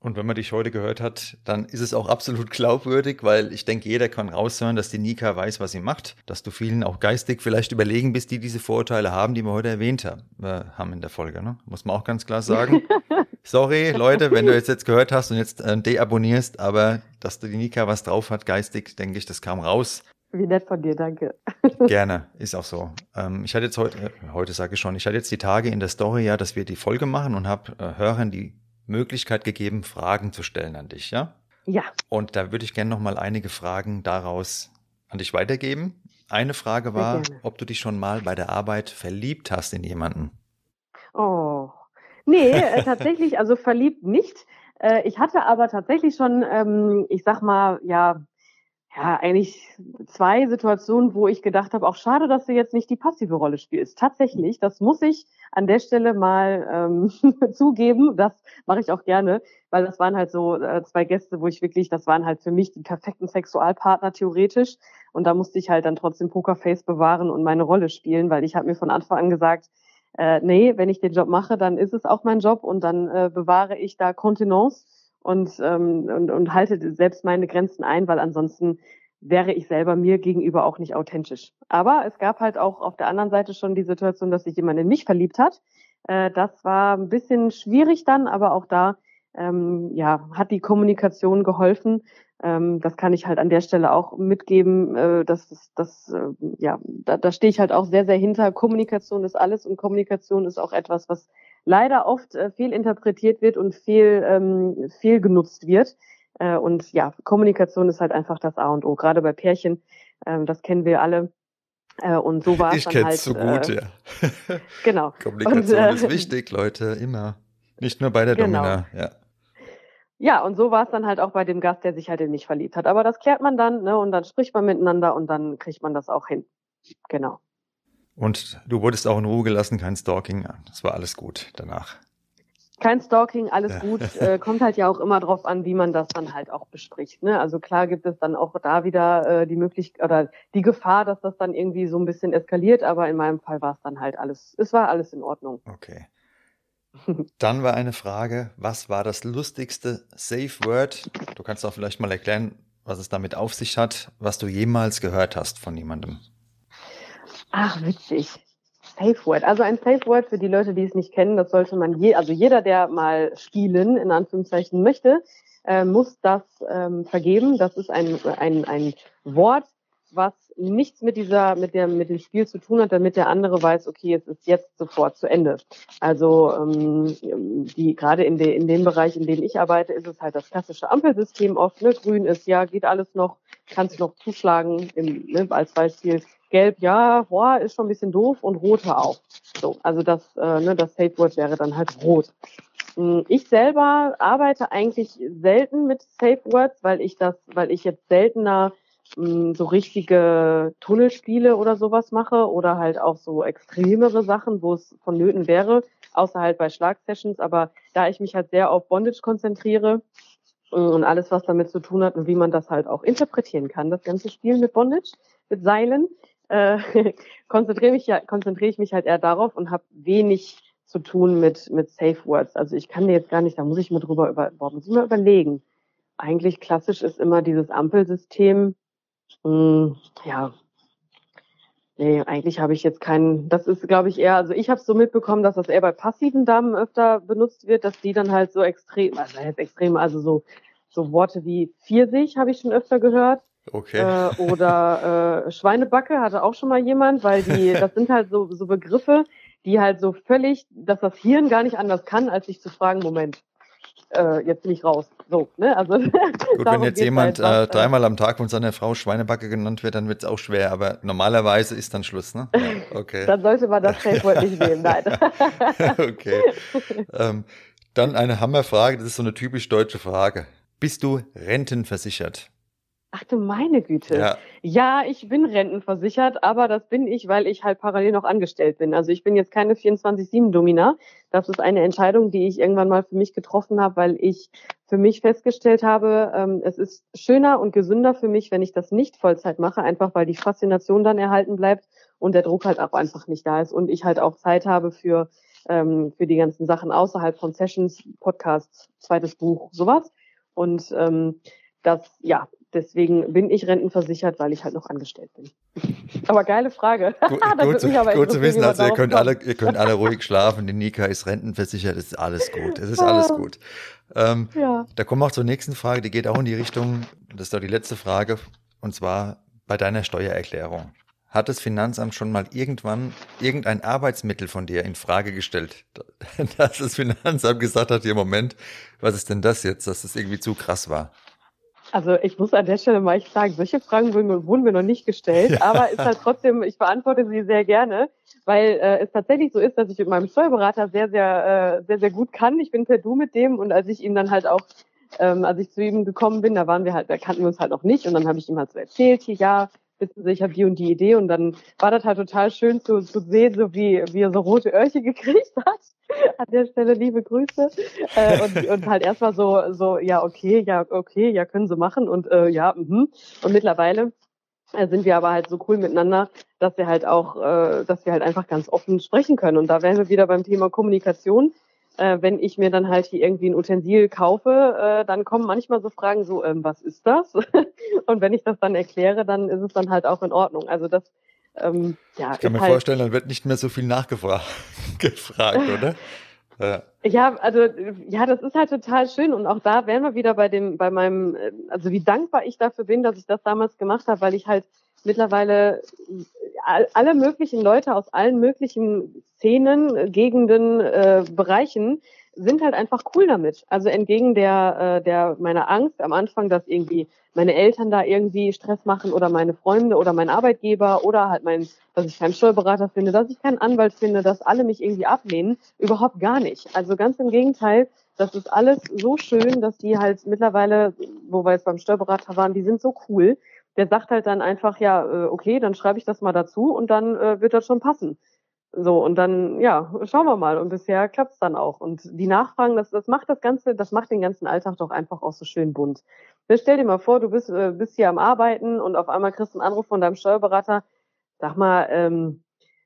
Und wenn man dich heute gehört hat, dann ist es auch absolut glaubwürdig, weil ich denke, jeder kann raushören, dass die Nika weiß, was sie macht, dass du vielen auch geistig vielleicht überlegen bist, die diese Vorurteile haben, die wir heute erwähnt haben, äh, haben in der Folge. Ne? Muss man auch ganz klar sagen. Sorry, Leute, wenn du jetzt, jetzt gehört hast und jetzt äh, deabonnierst, aber dass die Nika was drauf hat, geistig, denke ich, das kam raus. Wie nett von dir, danke. Gerne, ist auch so. Ähm, ich hatte jetzt heute, äh, heute sage ich schon, ich hatte jetzt die Tage in der Story ja, dass wir die Folge machen und habe äh, Hörern die Möglichkeit gegeben, Fragen zu stellen an dich, ja? Ja. Und da würde ich gerne noch mal einige Fragen daraus an dich weitergeben. Eine Frage war, ob du dich schon mal bei der Arbeit verliebt hast in jemanden. Oh, nee, äh, tatsächlich, also verliebt nicht. Äh, ich hatte aber tatsächlich schon, ähm, ich sag mal, ja, ja, eigentlich zwei Situationen, wo ich gedacht habe, auch schade, dass du jetzt nicht die passive Rolle spielst. Tatsächlich, das muss ich an der Stelle mal ähm, zugeben. Das mache ich auch gerne, weil das waren halt so äh, zwei Gäste, wo ich wirklich, das waren halt für mich die perfekten Sexualpartner theoretisch. Und da musste ich halt dann trotzdem Pokerface bewahren und meine Rolle spielen, weil ich habe mir von Anfang an gesagt, äh, nee, wenn ich den Job mache, dann ist es auch mein Job und dann äh, bewahre ich da Kontenance und, ähm, und, und halte selbst meine Grenzen ein, weil ansonsten wäre ich selber mir gegenüber auch nicht authentisch. Aber es gab halt auch auf der anderen Seite schon die Situation, dass sich jemand in mich verliebt hat. Äh, das war ein bisschen schwierig dann, aber auch da ähm, ja, hat die Kommunikation geholfen. Ähm, das kann ich halt an der Stelle auch mitgeben. Äh, dass das, äh, ja, da, da stehe ich halt auch sehr, sehr hinter. Kommunikation ist alles und Kommunikation ist auch etwas, was leider oft äh, viel interpretiert wird und viel, ähm, viel genutzt wird. Äh, und ja, Kommunikation ist halt einfach das A und O, gerade bei Pärchen. Ähm, das kennen wir alle. Äh, und so war es dann halt. Ich so gut, äh, ja. Genau. Kommunikation und, äh, ist wichtig, Leute, immer. Nicht nur bei der genau. Domina, ja. Ja, und so war es dann halt auch bei dem Gast, der sich halt in mich verliebt hat. Aber das klärt man dann, ne, und dann spricht man miteinander und dann kriegt man das auch hin. Genau. Und du wurdest auch in Ruhe gelassen, kein Stalking. Das war alles gut danach. Kein Stalking, alles ja. gut. Äh, kommt halt ja auch immer drauf an, wie man das dann halt auch bespricht. Ne? Also klar gibt es dann auch da wieder äh, die Möglichkeit oder die Gefahr, dass das dann irgendwie so ein bisschen eskaliert, aber in meinem Fall war es dann halt alles, es war alles in Ordnung. Okay. Dann war eine Frage, was war das lustigste Safe Word? Du kannst auch vielleicht mal erklären, was es damit auf sich hat, was du jemals gehört hast von jemandem. Ach, witzig. Safe Word. Also ein Safe Word für die Leute, die es nicht kennen, das sollte man je, also jeder, der mal spielen, in Anführungszeichen möchte, äh, muss das ähm, vergeben. Das ist ein, ein, ein Wort, was nichts mit dieser, mit der, mit dem Spiel zu tun hat, damit der andere weiß, okay, es ist jetzt sofort zu Ende. Also ähm, die gerade in, de, in dem Bereich, in dem ich arbeite, ist es halt das klassische Ampelsystem oft. Ne? Grün ist ja, geht alles noch, kannst noch zuschlagen, im, ne, als Beispiel. Gelb, ja, boah, ist schon ein bisschen doof und rot auf. So, also das, äh, ne, das Safe Word wäre dann halt rot. Hm, ich selber arbeite eigentlich selten mit Safe Words, weil ich das, weil ich jetzt seltener so richtige Tunnelspiele oder sowas mache oder halt auch so extremere Sachen, wo es vonnöten wäre, außer halt bei Schlagsessions. Aber da ich mich halt sehr auf Bondage konzentriere und alles, was damit zu tun hat und wie man das halt auch interpretieren kann, das ganze Spiel mit Bondage, mit Seilen, äh, konzentriere mich ja, konzentriere ich mich halt eher darauf und habe wenig zu tun mit mit Safe Words. Also ich kann dir jetzt gar nicht, da muss ich mir drüber über, boah, muss ich mal überlegen. Eigentlich klassisch ist immer dieses Ampelsystem hm, ja. Nee, eigentlich habe ich jetzt keinen, das ist, glaube ich, eher, also ich habe es so mitbekommen, dass das eher bei passiven Damen öfter benutzt wird, dass die dann halt so extrem, also extrem, also so, so Worte wie Pfirsich habe ich schon öfter gehört. Okay. Äh, oder äh, Schweinebacke hatte auch schon mal jemand, weil die, das sind halt so, so Begriffe, die halt so völlig, dass das Hirn gar nicht anders kann, als sich zu fragen, Moment, äh, jetzt bin ich raus. So, ne? Also Gut, wenn jetzt jemand halt, äh, dreimal am Tag von seiner Frau Schweinebacke genannt wird, dann wird es auch schwer, aber normalerweise ist dann Schluss, ne? Ja, okay. dann sollte man das Safe nicht nehmen, nein. okay. Ähm, dann eine Hammerfrage, das ist so eine typisch deutsche Frage. Bist du rentenversichert? Ach du meine Güte. Ja. ja, ich bin rentenversichert, aber das bin ich, weil ich halt parallel noch angestellt bin. Also ich bin jetzt keine 24-7-Domina. Das ist eine Entscheidung, die ich irgendwann mal für mich getroffen habe, weil ich für mich festgestellt habe, ähm, es ist schöner und gesünder für mich, wenn ich das nicht Vollzeit mache, einfach weil die Faszination dann erhalten bleibt und der Druck halt auch einfach nicht da ist und ich halt auch Zeit habe für, ähm, für die ganzen Sachen außerhalb von Sessions, Podcasts, zweites Buch, sowas. Und ähm, das, ja, deswegen bin ich rentenversichert, weil ich halt noch angestellt bin. aber geile Frage. Gut, gut, zu, gut zu wissen, also ihr könnt alle, ihr könnt alle ruhig schlafen. Die Nika ist rentenversichert, es ist alles gut. Es ist alles gut. Ähm, ja. Da kommen wir auch zur nächsten Frage, die geht auch in die Richtung, das ist doch die letzte Frage, und zwar bei deiner Steuererklärung. Hat das Finanzamt schon mal irgendwann irgendein Arbeitsmittel von dir in Frage gestellt? Dass das Finanzamt gesagt hat, hier Moment, was ist denn das jetzt, dass das irgendwie zu krass war? Also ich muss an der Stelle mal ich sagen, solche Fragen wurden, mir noch nicht gestellt, ja. aber ist halt trotzdem, ich beantworte sie sehr gerne, weil äh, es tatsächlich so ist, dass ich mit meinem Steuerberater sehr, sehr, äh, sehr, sehr gut kann. Ich bin per Du mit dem und als ich ihm dann halt auch, ähm, als ich zu ihm gekommen bin, da waren wir halt, da kannten wir uns halt noch nicht und dann habe ich ihm halt so erzählt, hier, ja, wissen Sie, ich habe die und die Idee und dann war das halt total schön zu, zu sehen, so wie, wie er so rote Öhrchen gekriegt hat. An der Stelle liebe Grüße. Äh, und, und halt erstmal so, so, ja, okay, ja, okay, ja, können sie machen und äh, ja, mhm. Und mittlerweile äh, sind wir aber halt so cool miteinander, dass wir halt auch, äh, dass wir halt einfach ganz offen sprechen können. Und da wären wir wieder beim Thema Kommunikation. Äh, wenn ich mir dann halt hier irgendwie ein Utensil kaufe, äh, dann kommen manchmal so Fragen so, ähm, was ist das? und wenn ich das dann erkläre, dann ist es dann halt auch in Ordnung. Also das ähm, ja, ich kann mir halt, vorstellen, dann wird nicht mehr so viel nachgefragt, gefragt, oder? Ja. ja, also ja, das ist halt total schön und auch da wären wir wieder bei dem, bei meinem, äh, also wie dankbar ich dafür bin, dass ich das damals gemacht habe, weil ich halt mittlerweile alle möglichen Leute aus allen möglichen Szenen, Gegenden, äh, Bereichen sind halt einfach cool damit. Also entgegen der, äh, der meiner Angst am Anfang, dass irgendwie meine Eltern da irgendwie Stress machen oder meine Freunde oder mein Arbeitgeber oder halt mein, dass ich keinen Steuerberater finde, dass ich keinen Anwalt finde, dass alle mich irgendwie ablehnen. Überhaupt gar nicht. Also ganz im Gegenteil, das ist alles so schön, dass die halt mittlerweile, wo wir jetzt beim Steuerberater waren, die sind so cool. Der sagt halt dann einfach, ja, äh, okay, dann schreibe ich das mal dazu und dann äh, wird das schon passen. So, und dann, ja, schauen wir mal. Und bisher klappt's dann auch. Und die Nachfragen, das, das macht das Ganze, das macht den ganzen Alltag doch einfach auch so schön bunt. Stell dir mal vor, du bist, äh, bist hier am Arbeiten und auf einmal kriegst du einen Anruf von deinem Steuerberater. Sag mal, ähm,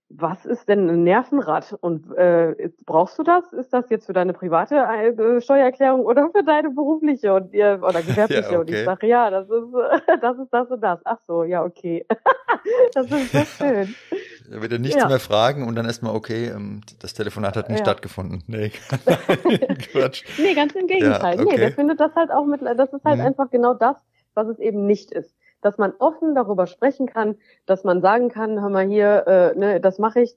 was ist denn ein Nervenrad und äh, brauchst du das? Ist das jetzt für deine private äh, Steuererklärung oder für deine berufliche und ihr oder gewerbliche? ja, okay. Und ich sage, ja, das ist das ist das und das. Ach so, ja, okay. das ist so schön. Da wird er nichts ja. mehr fragen und dann erstmal, okay, ähm, das Telefonat hat nicht ja. stattgefunden. Nee, Quatsch. nee, ganz im Gegenteil. Ja, okay. Nee, der findet das halt auch mit, das ist halt mhm. einfach genau das, was es eben nicht ist dass man offen darüber sprechen kann, dass man sagen kann, hör mal hier, äh, ne, das mache ich.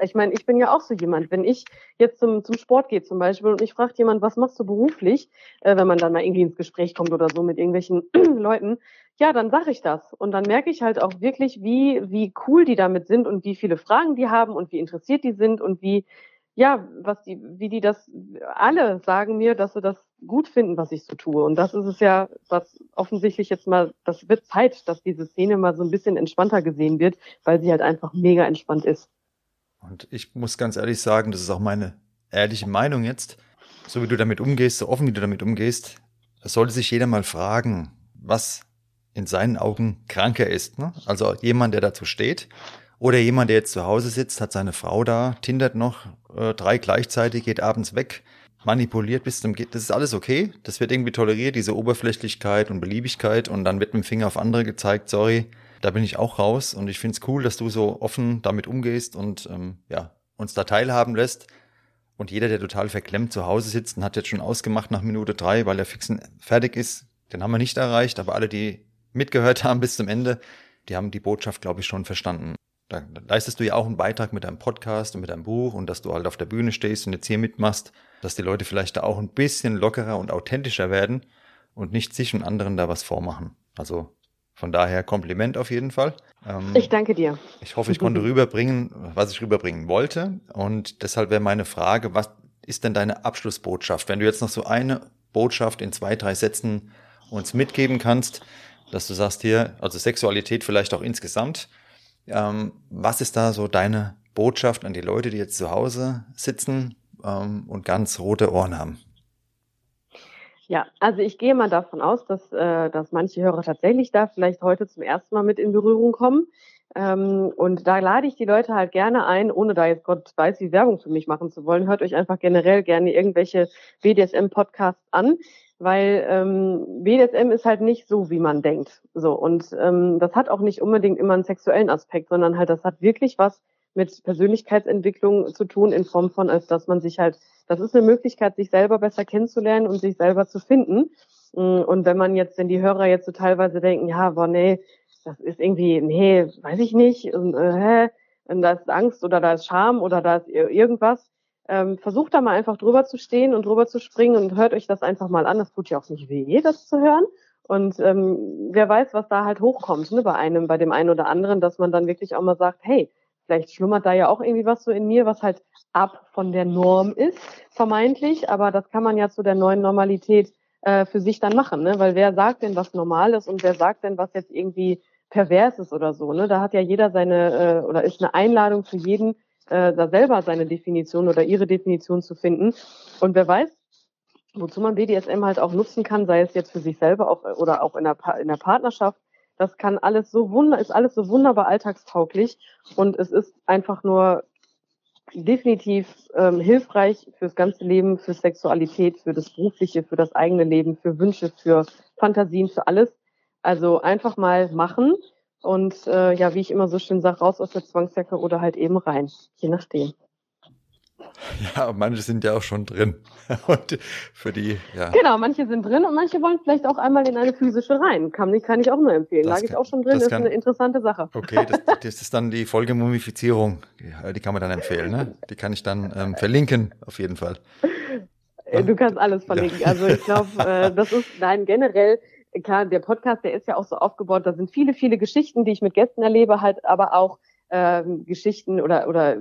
Ich meine, ich bin ja auch so jemand. Wenn ich jetzt zum, zum Sport gehe zum Beispiel und ich frage jemand, was machst du beruflich, äh, wenn man dann mal irgendwie ins Gespräch kommt oder so mit irgendwelchen Leuten, ja, dann sage ich das. Und dann merke ich halt auch wirklich, wie, wie cool die damit sind und wie viele Fragen die haben und wie interessiert die sind und wie, ja, was die, wie die das alle sagen mir, dass sie das gut finden, was ich so tue. Und das ist es ja, was offensichtlich jetzt mal, das wird Zeit, dass diese Szene mal so ein bisschen entspannter gesehen wird, weil sie halt einfach mega entspannt ist. Und ich muss ganz ehrlich sagen, das ist auch meine ehrliche Meinung jetzt. So wie du damit umgehst, so offen wie du damit umgehst, sollte sich jeder mal fragen, was in seinen Augen kranker ist. Ne? Also jemand, der dazu steht oder jemand, der jetzt zu Hause sitzt, hat seine Frau da, tindert noch äh, drei gleichzeitig, geht abends weg, manipuliert bis zum geht. Das ist alles okay. Das wird irgendwie toleriert, diese Oberflächlichkeit und Beliebigkeit. Und dann wird mit dem Finger auf andere gezeigt, sorry, da bin ich auch raus. Und ich finde es cool, dass du so offen damit umgehst und ähm, ja, uns da teilhaben lässt. Und jeder, der total verklemmt zu Hause sitzt und hat jetzt schon ausgemacht nach Minute drei, weil er fixen fertig ist, den haben wir nicht erreicht. Aber alle, die mitgehört haben bis zum Ende, die haben die Botschaft, glaube ich, schon verstanden. Da leistest du ja auch einen Beitrag mit deinem Podcast und mit deinem Buch und dass du halt auf der Bühne stehst und jetzt hier mitmachst, dass die Leute vielleicht da auch ein bisschen lockerer und authentischer werden und nicht sich und anderen da was vormachen. Also von daher Kompliment auf jeden Fall. Ähm, ich danke dir. Ich hoffe, ich konnte rüberbringen, was ich rüberbringen wollte. Und deshalb wäre meine Frage, was ist denn deine Abschlussbotschaft? Wenn du jetzt noch so eine Botschaft in zwei, drei Sätzen uns mitgeben kannst, dass du sagst hier, also Sexualität vielleicht auch insgesamt, ähm, was ist da so deine Botschaft an die Leute, die jetzt zu Hause sitzen ähm, und ganz rote Ohren haben? Ja, also ich gehe mal davon aus, dass, äh, dass manche Hörer tatsächlich da vielleicht heute zum ersten Mal mit in Berührung kommen. Ähm, und da lade ich die Leute halt gerne ein, ohne da jetzt Gott weiß, wie Werbung für mich machen zu wollen. Hört euch einfach generell gerne irgendwelche BDSM-Podcasts an weil ähm, BDSM ist halt nicht so, wie man denkt. So und ähm, das hat auch nicht unbedingt immer einen sexuellen Aspekt, sondern halt das hat wirklich was mit Persönlichkeitsentwicklung zu tun in Form von, als dass man sich halt, das ist eine Möglichkeit, sich selber besser kennenzulernen und sich selber zu finden. Mm, und wenn man jetzt, wenn die Hörer jetzt so teilweise denken, ja, boah, nee, das ist irgendwie, nee, weiß ich nicht, und, äh, und da ist Angst oder da ist Scham oder da ist irgendwas, ähm, versucht da mal einfach drüber zu stehen und drüber zu springen und hört euch das einfach mal an. Das tut ja auch nicht weh, das zu hören. Und ähm, wer weiß, was da halt hochkommt, ne, bei einem, bei dem einen oder anderen, dass man dann wirklich auch mal sagt, hey, vielleicht schlummert da ja auch irgendwie was so in mir, was halt ab von der Norm ist, vermeintlich, aber das kann man ja zu der neuen Normalität äh, für sich dann machen, ne? Weil wer sagt denn, was normal ist und wer sagt denn, was jetzt irgendwie pervers ist oder so, ne? Da hat ja jeder seine, äh, oder ist eine Einladung für jeden, äh, da selber seine Definition oder ihre Definition zu finden. Und wer weiß, wozu man BDSM halt auch nutzen kann, sei es jetzt für sich selber auch, oder auch in der, in der Partnerschaft. Das kann alles so wunder, ist alles so wunderbar alltagstauglich und es ist einfach nur definitiv ähm, hilfreich fürs ganze Leben, für Sexualität, für das berufliche, für das eigene Leben, für Wünsche, für Fantasien, für alles. Also einfach mal machen und äh, ja, wie ich immer so schön sage, raus aus der Zwangsjacke oder halt eben rein, je nachdem. Ja, manche sind ja auch schon drin. Und für die, ja. Genau, manche sind drin und manche wollen vielleicht auch einmal in eine physische rein. Kann, kann ich auch nur empfehlen. Das Lag ich auch schon drin, das ist kann, eine interessante Sache. Okay, das, das ist dann die Folge Mumifizierung. Die kann man dann empfehlen, ne? Die kann ich dann ähm, verlinken, auf jeden Fall. Äh, du kannst alles verlinken. Ja. Also ich glaube, äh, das ist, nein, generell, klar, der Podcast, der ist ja auch so aufgebaut, da sind viele, viele Geschichten, die ich mit Gästen erlebe, halt aber auch äh, Geschichten oder, oder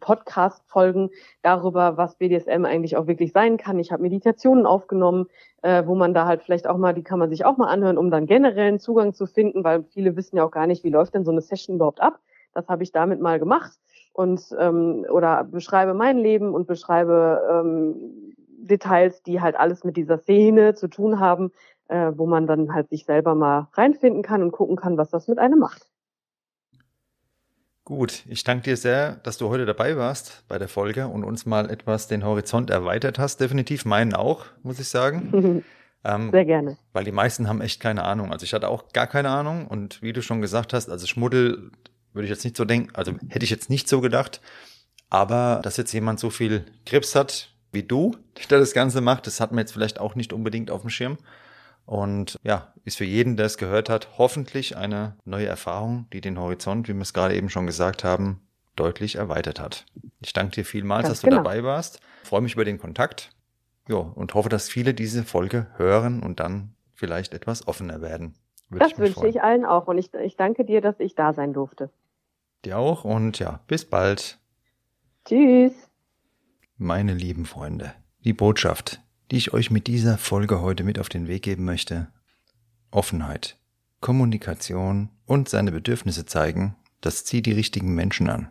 Podcast-Folgen darüber, was BDSM eigentlich auch wirklich sein kann. Ich habe Meditationen aufgenommen, äh, wo man da halt vielleicht auch mal, die kann man sich auch mal anhören, um dann generellen Zugang zu finden, weil viele wissen ja auch gar nicht, wie läuft denn so eine Session überhaupt ab. Das habe ich damit mal gemacht und ähm, oder beschreibe mein Leben und beschreibe ähm, Details, die halt alles mit dieser Szene zu tun haben, äh, wo man dann halt sich selber mal reinfinden kann und gucken kann, was das mit einem macht. Gut, ich danke dir sehr, dass du heute dabei warst bei der Folge und uns mal etwas den Horizont erweitert hast. Definitiv meinen auch, muss ich sagen. ähm, sehr gerne. Weil die meisten haben echt keine Ahnung. Also ich hatte auch gar keine Ahnung und wie du schon gesagt hast, also Schmuddel würde ich jetzt nicht so denken, also hätte ich jetzt nicht so gedacht. Aber dass jetzt jemand so viel Krebs hat wie du, der das Ganze macht, das hat man jetzt vielleicht auch nicht unbedingt auf dem Schirm. Und ja, ist für jeden, der es gehört hat, hoffentlich eine neue Erfahrung, die den Horizont, wie wir es gerade eben schon gesagt haben, deutlich erweitert hat. Ich danke dir vielmals, Ganz dass genau. du dabei warst. freue mich über den Kontakt. Ja, und hoffe, dass viele diese Folge hören und dann vielleicht etwas offener werden. Würde das ich wünsche freuen. ich allen auch und ich, ich danke dir, dass ich da sein durfte. Dir auch und ja, bis bald. Tschüss. Meine lieben Freunde, die Botschaft, die ich euch mit dieser Folge heute mit auf den Weg geben möchte. Offenheit, Kommunikation und seine Bedürfnisse zeigen, das zieht die richtigen Menschen an.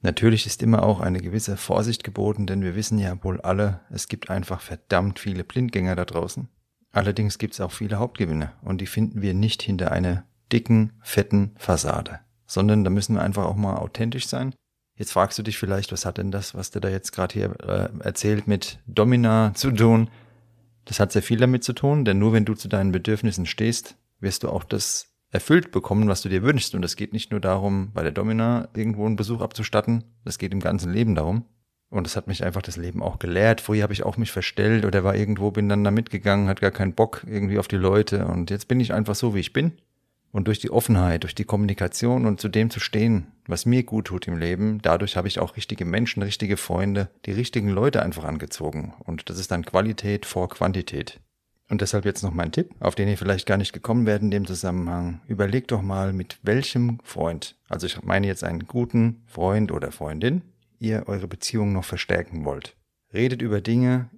Natürlich ist immer auch eine gewisse Vorsicht geboten, denn wir wissen ja wohl alle, es gibt einfach verdammt viele Blindgänger da draußen. Allerdings gibt es auch viele Hauptgewinne und die finden wir nicht hinter einer dicken, fetten Fassade, sondern da müssen wir einfach auch mal authentisch sein. Jetzt fragst du dich vielleicht, was hat denn das, was du da jetzt gerade hier äh, erzählt, mit Domina zu tun? Das hat sehr viel damit zu tun, denn nur wenn du zu deinen Bedürfnissen stehst, wirst du auch das erfüllt bekommen, was du dir wünschst. Und es geht nicht nur darum, bei der Domina irgendwo einen Besuch abzustatten, das geht im ganzen Leben darum. Und das hat mich einfach das Leben auch gelehrt. Früher habe ich auch mich verstellt oder war irgendwo, bin dann da mitgegangen, hat gar keinen Bock irgendwie auf die Leute. Und jetzt bin ich einfach so, wie ich bin. Und durch die Offenheit, durch die Kommunikation und zu dem zu stehen, was mir gut tut im Leben, dadurch habe ich auch richtige Menschen, richtige Freunde, die richtigen Leute einfach angezogen. Und das ist dann Qualität vor Quantität. Und deshalb jetzt noch mein Tipp, auf den ihr vielleicht gar nicht gekommen werdet in dem Zusammenhang. Überlegt doch mal, mit welchem Freund, also ich meine jetzt einen guten Freund oder Freundin, ihr eure Beziehung noch verstärken wollt. Redet über Dinge,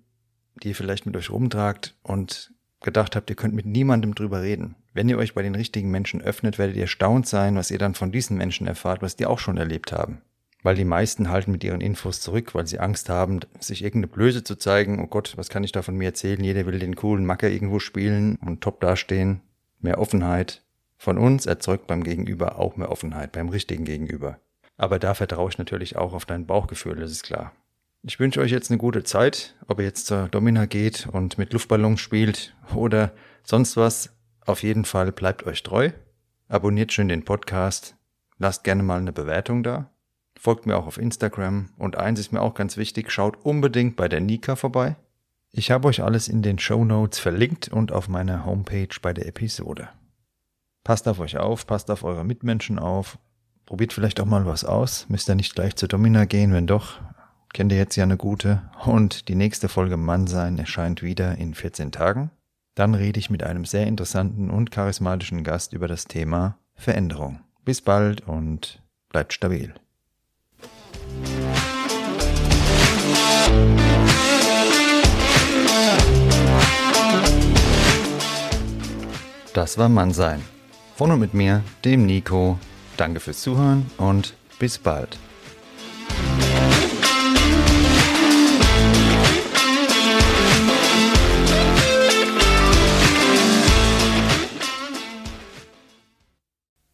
die ihr vielleicht mit euch rumtragt und gedacht habt, ihr könnt mit niemandem drüber reden. Wenn ihr euch bei den richtigen Menschen öffnet, werdet ihr erstaunt sein, was ihr dann von diesen Menschen erfahrt, was die auch schon erlebt haben. Weil die meisten halten mit ihren Infos zurück, weil sie Angst haben, sich irgendeine Blöße zu zeigen. Oh Gott, was kann ich da von mir erzählen? Jeder will den coolen Macker irgendwo spielen und top dastehen. Mehr Offenheit. Von uns erzeugt beim Gegenüber auch mehr Offenheit, beim richtigen Gegenüber. Aber da vertraue ich natürlich auch auf dein Bauchgefühl, das ist klar. Ich wünsche euch jetzt eine gute Zeit, ob ihr jetzt zur Domina geht und mit Luftballons spielt oder sonst was. Auf jeden Fall bleibt euch treu. Abonniert schön den Podcast. Lasst gerne mal eine Bewertung da. Folgt mir auch auf Instagram. Und eins ist mir auch ganz wichtig, schaut unbedingt bei der Nika vorbei. Ich habe euch alles in den Show Notes verlinkt und auf meiner Homepage bei der Episode. Passt auf euch auf, passt auf eure Mitmenschen auf. Probiert vielleicht auch mal was aus. Müsst ihr nicht gleich zur Domina gehen, wenn doch, kennt ihr jetzt ja eine gute. Und die nächste Folge Mannsein erscheint wieder in 14 Tagen. Dann rede ich mit einem sehr interessanten und charismatischen Gast über das Thema Veränderung. Bis bald und bleibt stabil. Das war Mannsein. Von und mit mir, dem Nico. Danke fürs Zuhören und bis bald.